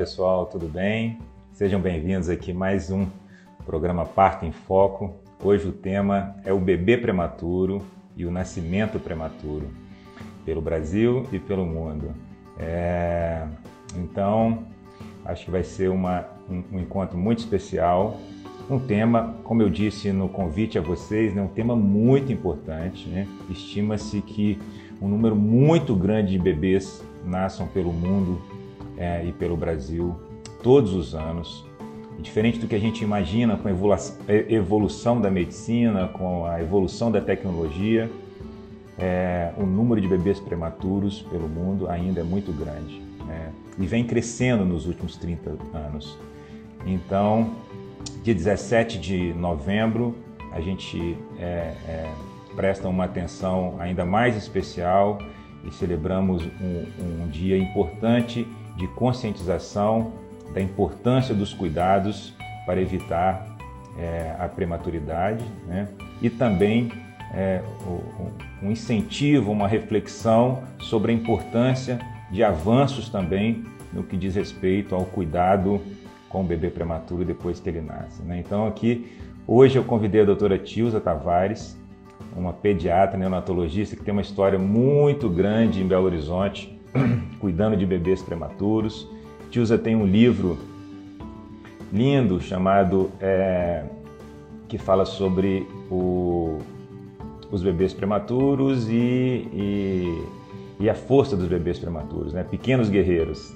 pessoal, tudo bem? Sejam bem-vindos aqui mais um programa Parto em Foco. Hoje o tema é o bebê prematuro e o nascimento prematuro pelo Brasil e pelo mundo. É... Então, acho que vai ser uma, um, um, encontro muito especial. Um tema, como eu disse no convite a vocês, né, um tema muito importante. Né? Estima-se que um número muito grande de bebês nasçam pelo mundo é, e pelo Brasil todos os anos. E diferente do que a gente imagina com a evolução da medicina, com a evolução da tecnologia, é, o número de bebês prematuros pelo mundo ainda é muito grande né? e vem crescendo nos últimos 30 anos. Então, dia 17 de novembro, a gente é, é, presta uma atenção ainda mais especial e celebramos um, um dia importante de conscientização da importância dos cuidados para evitar é, a prematuridade né? e também é, um incentivo, uma reflexão sobre a importância de avanços também no que diz respeito ao cuidado com o bebê prematuro depois que ele nasce. Né? Então aqui, hoje eu convidei a doutora Tilza Tavares, uma pediatra neonatologista que tem uma história muito grande em Belo Horizonte, cuidando de bebês prematuros. Tilza tem um livro lindo chamado é, que fala sobre o, os bebês prematuros e, e, e, a força dos bebês prematuros, né? Pequenos Guerreiros.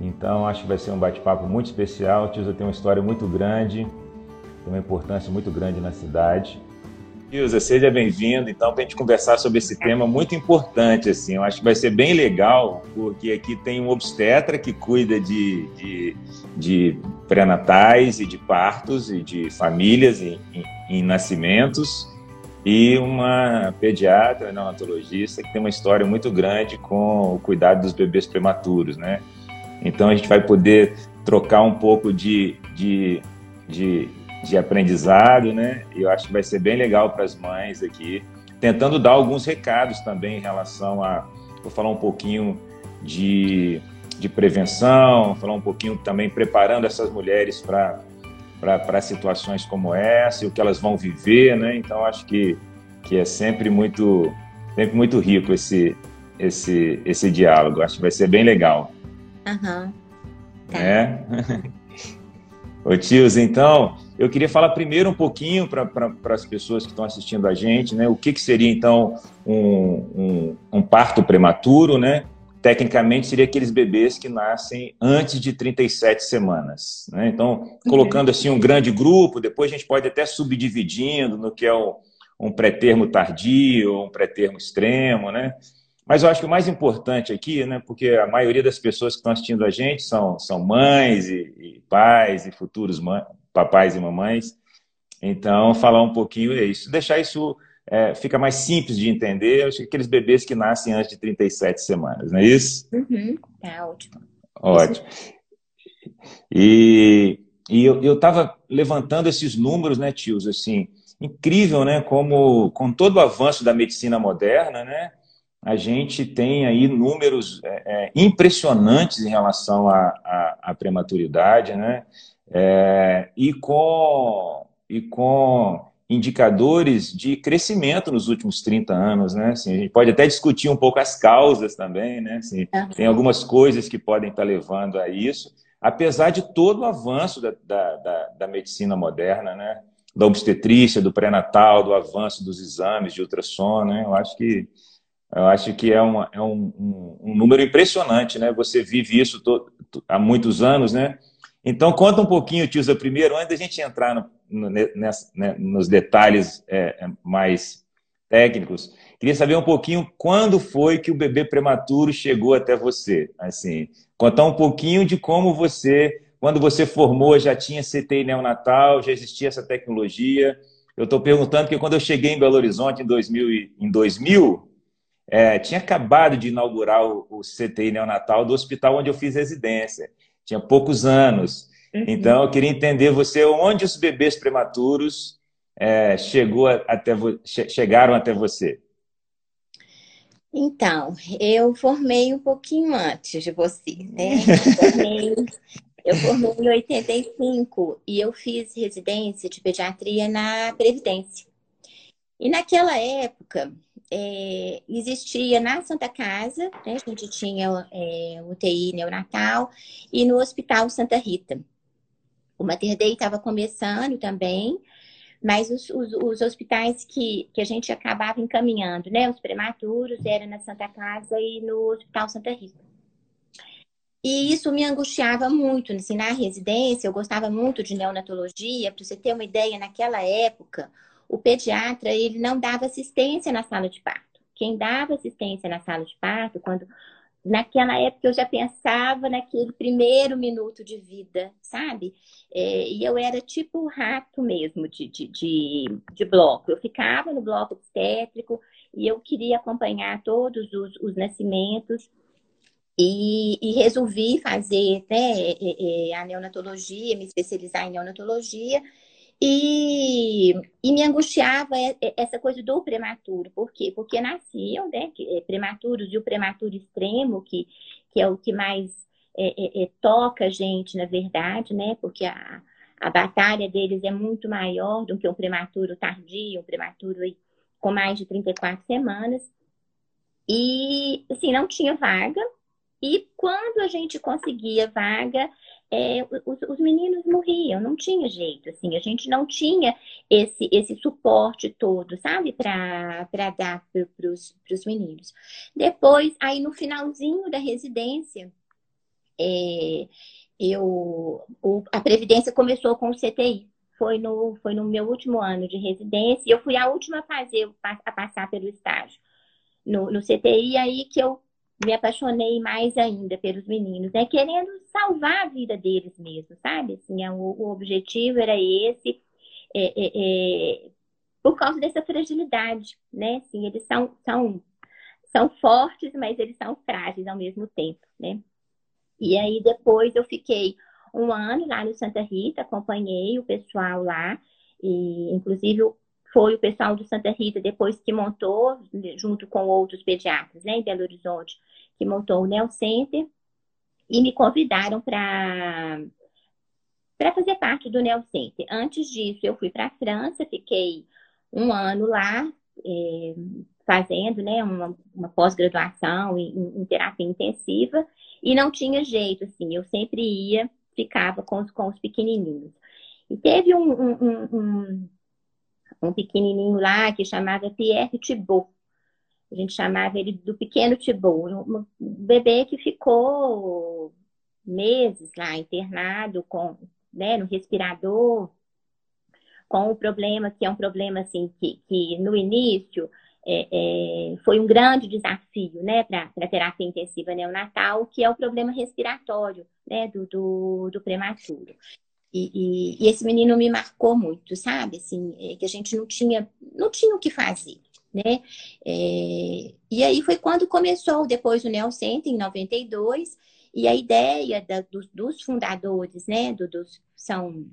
Então acho que vai ser um bate-papo muito especial. Tilza tem uma história muito grande, tem uma importância muito grande na cidade. Ilza, seja bem-vindo, então, para a gente conversar sobre esse tema muito importante, assim, eu acho que vai ser bem legal, porque aqui tem um obstetra que cuida de, de, de pré-natais e de partos e de famílias em, em, em nascimentos, e uma pediatra, neonatologista, que tem uma história muito grande com o cuidado dos bebês prematuros, né? Então, a gente vai poder trocar um pouco de, de, de de aprendizado, né? E eu acho que vai ser bem legal para as mães aqui, tentando dar alguns recados também em relação a, vou falar um pouquinho de, de prevenção, falar um pouquinho também preparando essas mulheres para situações como essa e o que elas vão viver, né? Então acho que que é sempre muito sempre muito rico esse esse esse diálogo. Acho que vai ser bem legal. Aham. Uhum. Tá. É. Ô tios, então, eu queria falar primeiro um pouquinho para as pessoas que estão assistindo a gente, né? O que, que seria, então, um, um, um, parto prematuro, né? Tecnicamente, seria aqueles bebês que nascem antes de 37 semanas, né? Então, colocando assim um grande grupo, depois a gente pode até subdividindo no que é um, um pré-termo tardio, um pré-termo extremo, né? Mas eu acho que o mais importante aqui, né, porque a maioria das pessoas que estão assistindo a gente são, são mães e, e pais e futuros mães, papais e mamães. Então, falar um pouquinho é isso. Deixar isso é, fica mais simples de entender. Acho que aqueles bebês que nascem antes de 37 semanas, não é isso? Uhum. É ótimo. Ótimo. E, e eu estava levantando esses números, né, tios, assim, incrível, né, como com todo o avanço da medicina moderna, né, a gente tem aí números é, é, impressionantes em relação à prematuridade, né? É, e, com, e com indicadores de crescimento nos últimos 30 anos, né? Assim, a gente pode até discutir um pouco as causas também, né? Assim, tem algumas coisas que podem estar levando a isso, apesar de todo o avanço da, da, da, da medicina moderna, né? Da obstetrícia, do pré-natal, do avanço dos exames de ultrassom, né? Eu acho que eu acho que é, uma, é um, um, um, número impressionante, né? Você vive isso todo, há muitos anos, né? Então, conta um pouquinho, Tilza, primeiro, antes da gente entrar no, no, nessa, né, nos detalhes é, é, mais técnicos, queria saber um pouquinho quando foi que o bebê prematuro chegou até você. Assim, contar um pouquinho de como você, quando você formou, já tinha CTI neonatal, já existia essa tecnologia. Eu estou perguntando porque quando eu cheguei em Belo Horizonte em 2000, em 2000 é, tinha acabado de inaugurar o, o, CTI neonatal do hospital onde eu fiz residência. Tinha poucos anos. Uhum. Então, eu queria entender você onde os bebês prematuros é, chegou até, chegaram até você. Então, eu formei um pouquinho antes de você, né? Eu formei, eu formei em 85 e eu fiz residência de pediatria na Previdência. E naquela época, é, existia na Santa Casa, né? a gente tinha é, UTI neonatal, e no Hospital Santa Rita. O Mater Dei estava começando também, mas os, os, os, hospitais que, que a gente acabava encaminhando, né? Os prematuros era na Santa Casa e no Hospital Santa Rita. E isso me angustiava muito, assim, na residência, eu gostava muito de neonatologia, para você ter uma ideia, naquela época, o pediatra, ele não dava assistência na sala de parto. Quem dava assistência na sala de parto, quando naquela época eu já pensava naquele primeiro minuto de vida, sabe? É, e eu era tipo rato mesmo de, de, de, de, bloco. Eu ficava no bloco obstétrico e eu queria acompanhar todos os, os nascimentos. E, e, resolvi fazer né, é, é, a neonatologia, me especializar em neonatologia, e, e, me angustiava essa coisa do prematuro. Por quê? Porque nasciam né, é, prematuros e o prematuro extremo, que, que é o que mais é, é, é, toca a gente, na verdade, né? Porque a, a batalha deles é muito maior do que um prematuro tardio, um prematuro com mais de 34 semanas. E, assim, não tinha vaga. E quando a gente conseguia vaga, é, os, os, meninos morriam, não tinha jeito, assim, a gente não tinha esse, esse suporte todo, sabe, para dar para os meninos. Depois, aí no finalzinho da residência, é, eu, o, a Previdência começou com o CTI. Foi no, foi no meu último ano de residência e eu fui a última a fazer, a passar pelo estágio no, no CTI, aí que eu me apaixonei mais ainda pelos meninos, né? Querendo salvar a vida deles mesmo, sabe? Assim, é, o, o objetivo era esse, é, é, é, por causa dessa fragilidade, né? Assim, eles são, são, são fortes, mas eles são frágeis ao mesmo tempo, né? E aí depois eu fiquei um ano lá no Santa Rita, acompanhei o pessoal lá, e inclusive foi o pessoal do Santa Rita, depois que montou, junto com outros pediatras, né, em Belo Horizonte, que montou o Neo Center, e me convidaram para para fazer parte do Neo Center. Antes disso, eu fui para a França, fiquei um ano lá, é, fazendo né, uma, uma pós-graduação em, em, terapia intensiva, e não tinha jeito, assim, eu sempre ia, ficava com os, com os pequenininhos. E teve um, um, um, um pequenininho lá que chamava Pierre Thibault. A gente chamava ele do pequeno Thibault. Um bebê que ficou meses lá internado com, né, no respirador, com o problema que é um problema assim que, que no início é, é, foi um grande desafio né, para a terapia intensiva neonatal, que é o problema respiratório né, do, do, do prematuro. E, e, e, esse menino me marcou muito, sabe? Assim, é, que a gente não tinha, não tinha o que fazer, né? É, e aí foi quando começou depois o Neo Center, em 92, e a ideia da, dos, dos, fundadores, né? Do, dos, são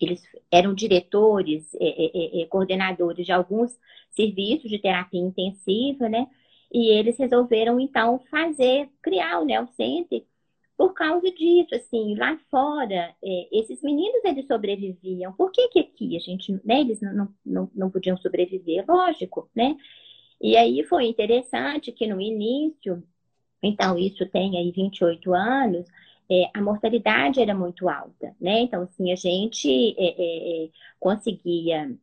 eles eram diretores, é, é, é, é, coordenadores de alguns serviços de terapia intensiva, né? E eles resolveram, então, fazer, criar o Neo Center por causa disso, assim, lá fora, é, esses meninos eles sobreviviam. Por que, que aqui a gente, né, eles não, não, não podiam sobreviver? Lógico, né? E aí foi interessante que no início, então isso tem aí 28 anos, é, a mortalidade era muito alta, né? Então, assim, a gente é, é, é conseguia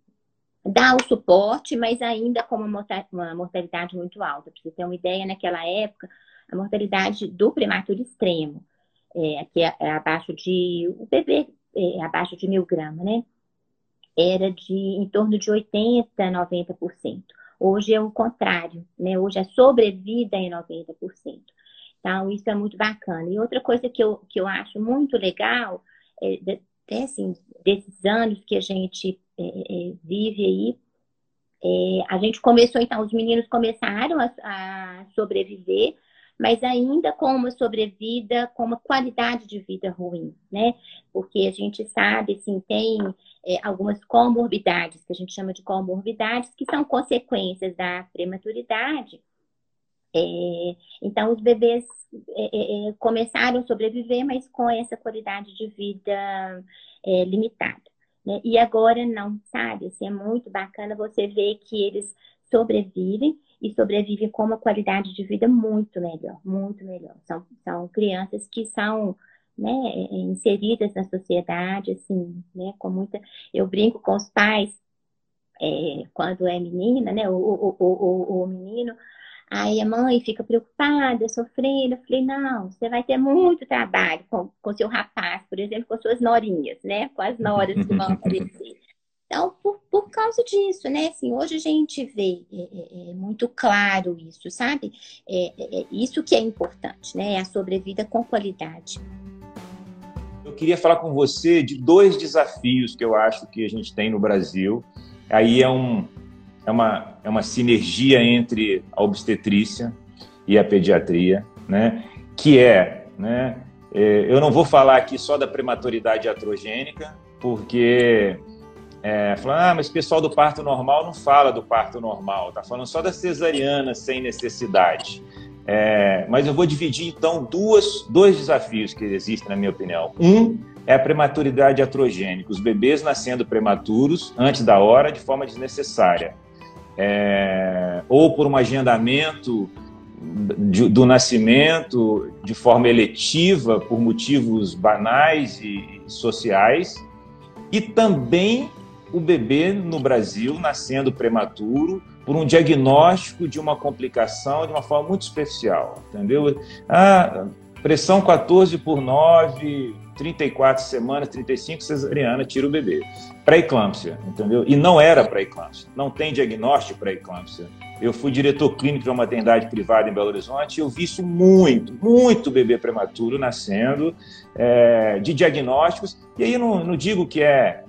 dar o suporte, mas ainda com uma mortalidade muito alta. Para você ter uma ideia, naquela época, a mortalidade do prematuro extremo, é, que é, é abaixo de, o bebê é abaixo de mil gramas, né? Era de em torno de 80%, 90%. Hoje é o contrário, né? Hoje a sobrevida é 90%. Então, isso é muito bacana. E outra coisa que eu, que eu acho muito legal, é, de, é, assim, desses anos que a gente é, é, vive aí, é, a gente começou, então, os meninos começaram a, a sobreviver, mas ainda com uma sobrevida, com uma qualidade de vida ruim, né? Porque a gente sabe, assim, tem é, algumas comorbidades, que a gente chama de comorbidades, que são consequências da prematuridade, É, então, os bebês é, é, é, começaram a sobreviver, mas com essa qualidade de vida é, limitada. Né? E agora não, sabe? Assim, é muito bacana você ver que eles sobrevivem e sobrevivem com uma qualidade de vida muito melhor, muito melhor. São, são crianças que são né, inseridas na sociedade, assim, né, com muita... Eu brinco com os pais, é, quando é menina, né, o, o, o, o menino, Aí a mãe fica preocupada, sofrendo. Eu falei, não, você vai ter muito trabalho com, com seu rapaz, por exemplo, com suas norinhas, né? Com as noras que vão aparecer. Então, por, por causa disso, né? Assim, hoje a gente vê é, é, é muito claro isso, sabe? É, é, é, isso que é importante, né? A sobrevida com qualidade. Eu queria falar com você de dois desafios que eu acho que a gente tem no Brasil. Aí é um, é uma, é uma sinergia entre a obstetrícia e a pediatria, né? que é, né? É, eu não vou falar aqui só da prematuridade atrogênica, porque é, falando, ah, mas o pessoal do parto normal não fala do parto normal, tá falando só da cesariana sem necessidade. É, mas eu vou dividir então duas, dois desafios que existem, na minha opinião. Um é a prematuridade atrogênica, os bebês nascendo prematuros antes da hora de forma desnecessária é, ou por um agendamento de, do nascimento de forma eletiva, por motivos banais e sociais, e também o bebê no Brasil nascendo prematuro por um diagnóstico de uma complicação de uma forma muito especial, entendeu? Ah, pressão 14 por 9, 34 semanas, 35 cesariana, tira o bebê. Pré-eclâmpsia, entendeu? E não era pré-eclâmpsia, não tem diagnóstico pré-eclâmpsia. Eu fui diretor clínico de uma maternidade privada em Belo Horizonte e eu vi isso muito, muito bebê prematuro nascendo, é, de diagnósticos. E aí eu não, não digo que é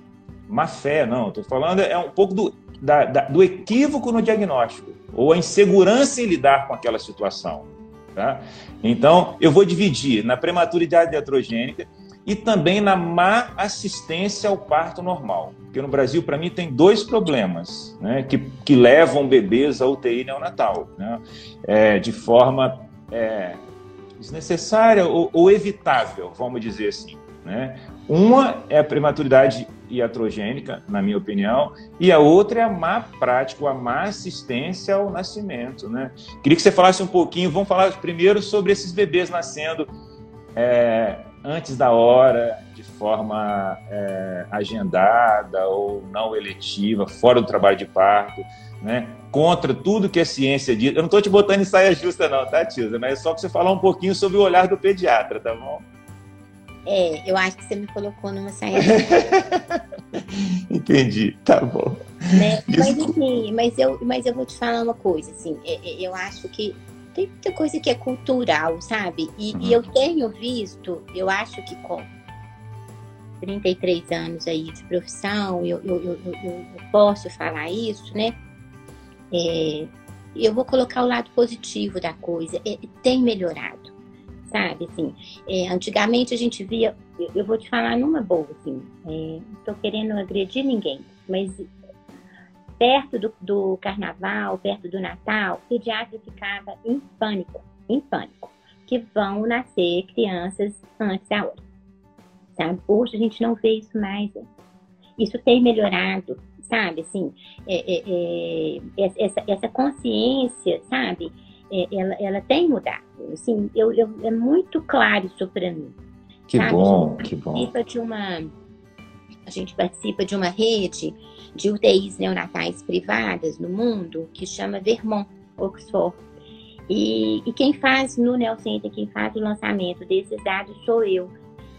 má fé, não, estou falando é um pouco do, da, da, do equívoco no diagnóstico, ou a insegurança em lidar com aquela situação. Tá? Então, eu vou dividir na prematuridade iatrogênica e também na má assistência ao parto normal. Porque no Brasil, para mim, tem dois problemas né, que, que levam bebês à UTI neonatal, né, é, de forma é, desnecessária ou, ou, evitável, vamos dizer assim. Né? Uma é a prematuridade iatrogênica, na minha opinião, e a outra é a má prática, a má assistência ao nascimento. Né? Queria que você falasse um pouquinho, vamos falar primeiro sobre esses bebês nascendo é, antes da hora, de forma é, agendada ou não eletiva, fora do trabalho de parto, né? contra tudo que a ciência diz. Eu não estou te botando em saia justa, não, tá, Tilza? Mas é só para você falar um pouquinho sobre o olhar do pediatra, tá bom? É, eu acho que você me colocou numa saia Entendi, tá bom. Né? Mas, assim, mas, eu, mas eu vou te falar uma coisa, assim, é, é, eu acho que tem muita coisa que é cultural, sabe? E, uhum. e eu tenho visto, eu acho que com 33 anos aí de profissão, eu, eu, eu, eu posso falar isso, né? É, eu vou colocar o lado positivo da coisa. É, tem melhorado, sabe? Assim, é, antigamente a gente via, eu, eu, vou te falar numa boa, assim, é, não tô querendo agredir ninguém, mas perto do, do carnaval, perto do Natal, o pediatra ficava em pânico, em pânico, que vão nascer crianças antes da hora. Sabe? Hoje a gente não vê isso mais. Né? Isso tem melhorado, sabe? Assim, é, é, é, essa, essa consciência, sabe? É, ela, ela tem mudado. Assim, eu, eu, é muito claro isso para mim. Que sabe? bom, que bom. De uma, a gente participa de uma rede de UTIs neonatais privadas no mundo, que chama Vermont, Oxford. E, e quem faz no Neocenter, quem faz o lançamento desses dados sou eu.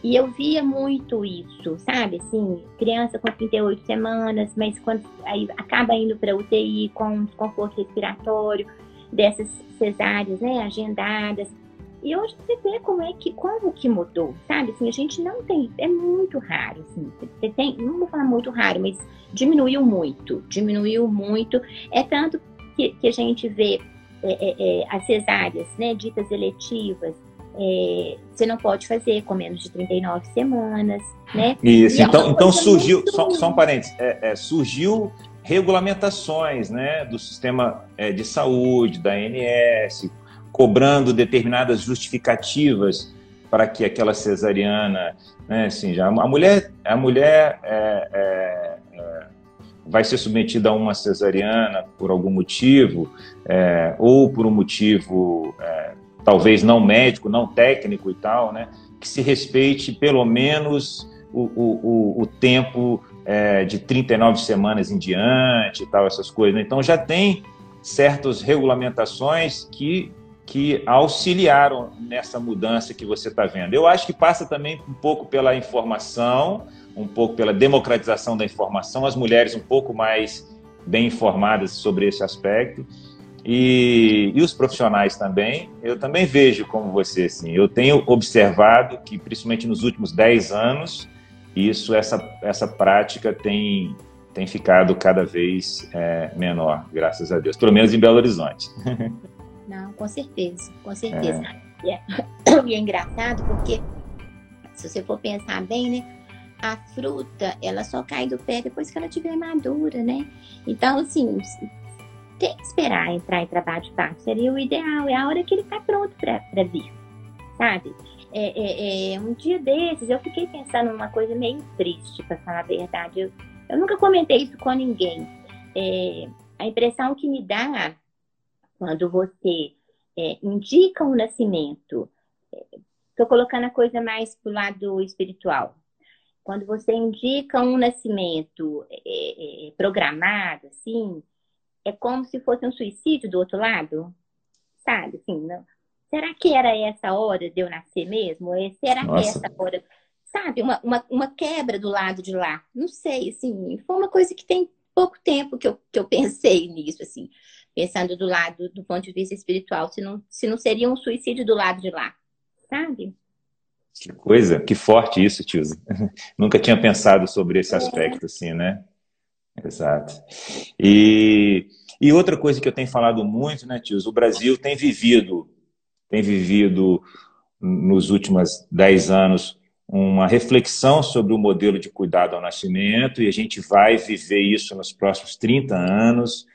E eu via muito isso, sabe? Assim, criança com 38 semanas, mas quando aí acaba indo para UTI com desconforto respiratório, dessas cesáreas, né, agendadas. E hoje você vê como é que, como que mudou, sabe? Assim, a gente não tem, é muito raro, assim. Você tem, não vou falar muito raro, mas diminuiu muito, diminuiu muito. É tanto que, que a gente vê é, é, é, as cesáreas, né, ditas eletivas, é, você não pode fazer com menos de 39 semanas, né? Isso, então, então surgiu, só, só, um parênteses, é, é, surgiu regulamentações, né, do sistema de saúde, da ANS, cobrando determinadas justificativas para que aquela cesariana, né, assim, já a mulher, a mulher é, é, é, vai ser submetida a uma cesariana por algum motivo, é, ou por um motivo é, talvez não médico, não técnico e tal, né, que se respeite pelo menos o, o, o tempo é, de 39 semanas em diante e tal, essas coisas. Né? Então já tem certas regulamentações que que auxiliaram nessa mudança que você está vendo. Eu acho que passa também um pouco pela informação, um pouco pela democratização da informação, as mulheres um pouco mais bem informadas sobre esse aspecto. E, e os profissionais também, eu também vejo como você, assim, eu tenho observado que, principalmente nos últimos 10 anos, isso, essa, essa prática tem, tem ficado cada vez é, menor, graças a Deus, pelo menos em Belo Horizonte. Não, com certeza, com certeza. É. E, é, e é engraçado porque, se você for pensar bem, né? A fruta, ela só cai do pé depois que ela estiver madura, né? Então, assim, tem que esperar entrar em trabalho de parto. Seria o ideal, é a hora que ele está pronto para vir, sabe? É, é, é, um dia desses, eu fiquei pensando numa coisa meio triste, para falar a verdade. Eu, eu nunca comentei isso com ninguém. É, a impressão que me dá quando você é, indica um nascimento, estou colocando a coisa mais para o lado espiritual. Quando você indica um nascimento é, é, programado, assim, é como se fosse um suicídio do outro lado, sabe? Assim, não. Será que era essa hora de eu nascer mesmo? Será Nossa. que é essa hora? Sabe, uma, uma, uma quebra do lado de lá. Não sei, assim, foi uma coisa que tem pouco tempo que eu, que eu pensei nisso, assim pensando do lado, do ponto de vista espiritual, se não, se não seria um suicídio do lado de lá, sabe? Que coisa, que forte isso, Tilza. Nunca tinha pensado sobre esse é. aspecto, assim, né? Exato. E, e outra coisa que eu tenho falado muito, né, Tilza, o Brasil tem vivido, tem vivido nos últimos dez anos uma reflexão sobre o modelo de cuidado ao nascimento e a gente vai viver isso nos próximos 30 anos.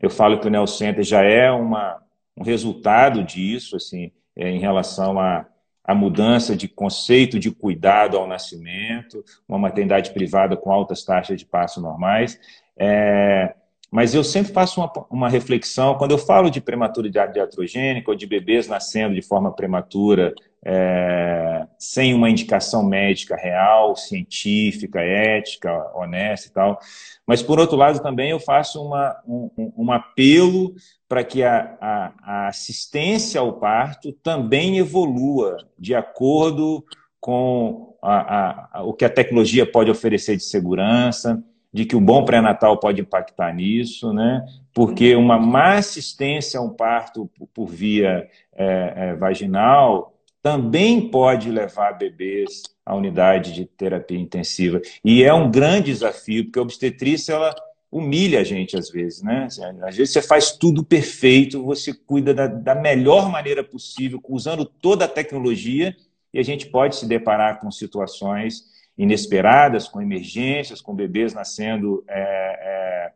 Eu falo que o Neo Center já é uma, um resultado disso, assim, é, em relação à a, mudança de conceito de cuidado ao nascimento, uma maternidade privada com altas taxas de passo normais. É, mas eu sempre faço uma, uma, reflexão, quando eu falo de prematuridade iatrogênica ou de bebês nascendo de forma prematura, é, sem uma indicação médica real, científica, ética, honesta e tal. Mas, por outro lado, também eu faço uma, um, um apelo para que a, a, a, assistência ao parto também evolua de acordo com a, o que a tecnologia pode oferecer de segurança, de que o bom pré-natal pode impactar nisso, né? porque uma má assistência a um parto por via é, é, vaginal também pode levar bebês à unidade de terapia intensiva. E é um grande desafio, porque a obstetrícia ela humilha a gente às vezes, né? Às vezes você faz tudo perfeito, você cuida da, da melhor maneira possível, usando toda a tecnologia, e a gente pode se deparar com situações inesperadas, com emergências, com bebês nascendo é, é,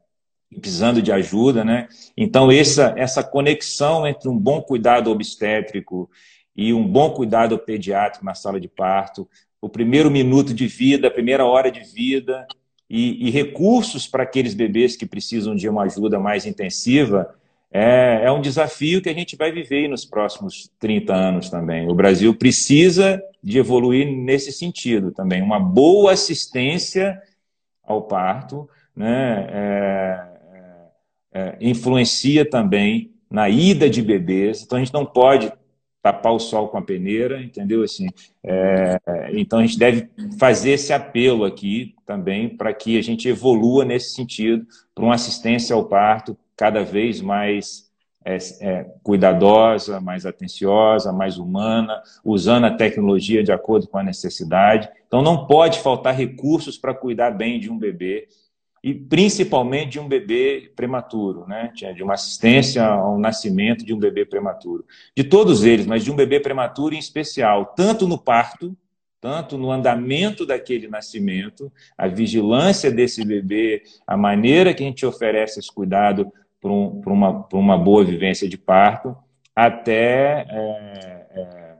precisando de ajuda, né? Então essa essa conexão entre um bom cuidado obstétrico e um bom cuidado pediátrico na sala de parto, o primeiro minuto de vida, a primeira hora de vida e, e recursos para aqueles bebês que precisam de uma ajuda mais intensiva, é, é, um desafio que a gente vai viver nos próximos 30 anos também. O Brasil precisa de evoluir nesse sentido também. Uma boa assistência ao parto né, é, é, é influencia também na ida de bebês. Então, a gente não pode tapar o sol com a peneira, entendeu? Assim, é, então a gente deve fazer esse apelo aqui também para que a gente evolua nesse sentido para uma assistência ao parto cada vez mais é, é, cuidadosa, mais atenciosa, mais humana, usando a tecnologia de acordo com a necessidade. Então não pode faltar recursos para cuidar bem de um bebê e principalmente de um bebê prematuro, né? de uma assistência ao nascimento de um bebê prematuro. De todos eles, mas de um bebê prematuro em especial, tanto no parto, tanto no andamento daquele nascimento, a vigilância desse bebê, a maneira que a gente oferece esse cuidado para um, uma, uma boa vivência de parto, até é, é,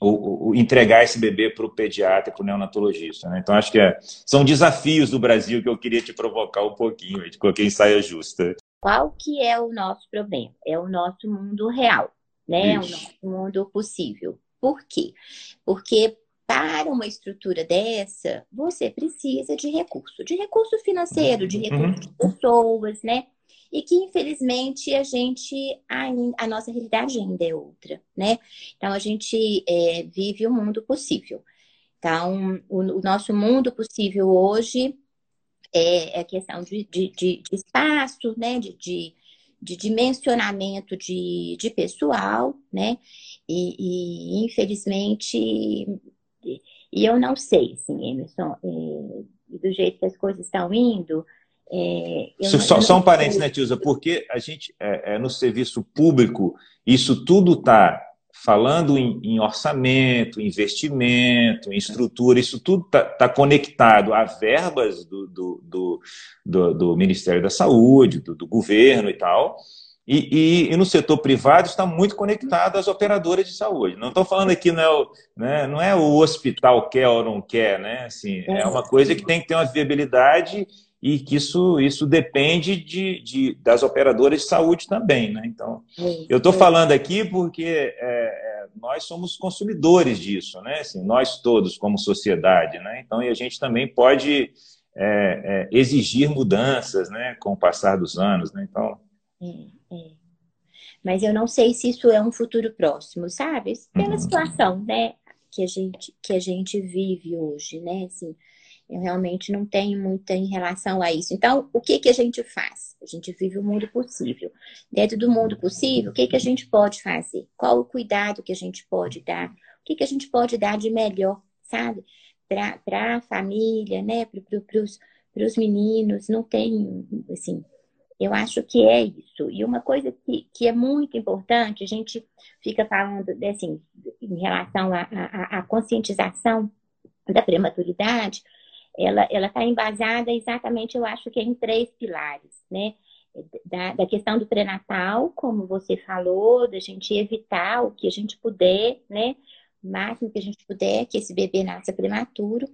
o, o, entregar esse bebê para o pediatra, para o neonatologista. Né? Então, acho que é, são desafios do Brasil que eu queria te provocar um pouquinho, eu coloquei em saia justa. Qual que é o nosso problema? É o nosso mundo real, né? É o nosso mundo possível. Por quê? Porque para uma estrutura dessa, você precisa de recurso, de recurso financeiro, de recurso uhum. de pessoas, né? E que, infelizmente, a gente, a nossa realidade ainda é outra, né? Então, a gente é, vive o mundo possível. Então, o, o, nosso mundo possível hoje é, é questão de, de, de, de espaço, né? De, de, dimensionamento de, de pessoal, né? E, e infelizmente, e eu não sei, assim, Emerson, é, do jeito que as coisas estão indo. É, só, não, só um parênteses, né, Tilza? Porque a gente, é, é, no serviço público, isso tudo está falando em, em, orçamento, investimento, em estrutura, isso tudo está tá conectado a verbas do, do, do, do, do Ministério da Saúde, do, do governo e tal. E, e, e, no setor privado está muito conectado às operadoras de saúde. Não estou falando aqui, não é, o, né, não é o hospital quer ou não quer, né? Assim, é uma coisa que tem que ter uma viabilidade e que isso, isso depende de, de das operadoras de saúde também, né? Então, eu estou falando aqui porque é, é, nós somos consumidores disso, né? Assim, nós todos como sociedade, né? Então, e a gente também pode é, é exigir mudanças, né? Com o passar dos anos, né? Então é, é. Mas eu não sei se isso é um futuro próximo, sabe? Pela uhum. situação, né, que a gente que a gente vive hoje, né? Assim, eu realmente não tenho muita em relação a isso. Então, o que que a gente faz? A gente vive o mundo possível. Dentro do mundo possível, o que que a gente pode fazer? Qual o cuidado que a gente pode dar? O que que a gente pode dar de melhor, sabe? Para a família, né? Para os meninos, não tem, assim, eu acho que é isso. E uma coisa que, que é muito importante, a gente fica falando, assim, em relação à conscientização da prematuridade, ela está embasada exatamente, eu acho que em três pilares, né? Da, da questão do pré-natal, como você falou, da gente evitar o que a gente puder, né? O máximo que a gente puder, que esse bebê nasça prematuro.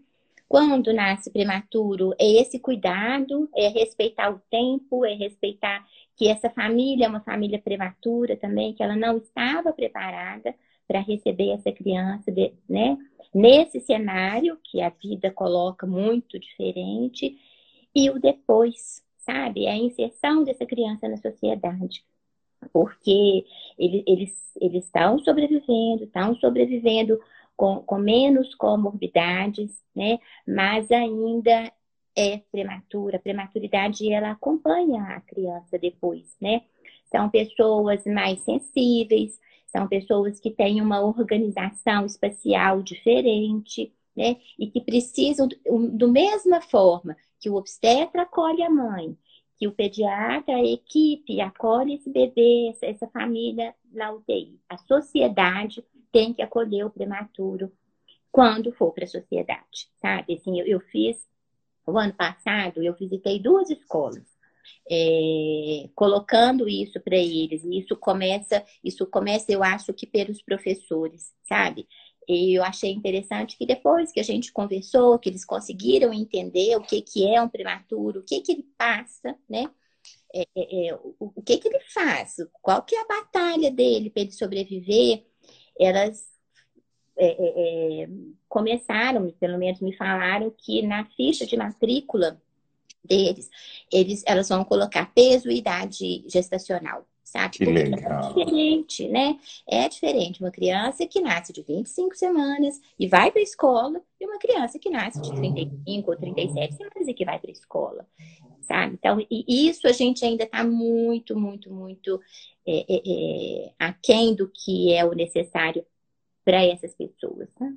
Quando nasce prematuro, é esse cuidado, é respeitar o tempo, é respeitar que essa família é uma família prematura também, que ela não estava preparada para receber essa criança, né? Nesse cenário que a vida coloca muito diferente, e o depois, sabe? A inserção dessa criança na sociedade. Porque eles, eles, eles estão sobrevivendo, estão sobrevivendo com, com menos comorbidades, né? Mas ainda é prematura. A prematuridade ela acompanha a criança depois, né? São pessoas mais sensíveis, são pessoas que têm uma organização espacial diferente, né? E que precisam, do mesma forma que o obstetra acolhe a mãe, que o pediatra, a equipe acolhe esse bebê, essa, essa família na UTI. A sociedade tem que acolher o prematuro quando for para a sociedade, sabe? Assim, eu, eu, fiz, o ano passado, eu visitei duas escolas, é, colocando isso para eles, e isso começa, isso começa, eu acho que pelos professores, sabe? E eu achei interessante que depois que a gente conversou, que eles conseguiram entender o que, que é um prematuro, o que, que ele passa, né? É, é, é o, o que, que ele faz, qual que é a batalha dele para ele sobreviver, elas é, é, é, começaram, pelo menos me falaram, que na ficha de matrícula deles, eles, elas vão colocar peso e idade gestacional. Sabe? Que Porque legal. É diferente, né? É diferente uma criança que nasce de 25 semanas e vai para a escola e uma criança que nasce de 35 ou 37 semanas e que vai para a escola. Sabe? Então, e isso a gente ainda está muito, muito, muito é, é, é, aquém do que é o necessário para essas pessoas. Né?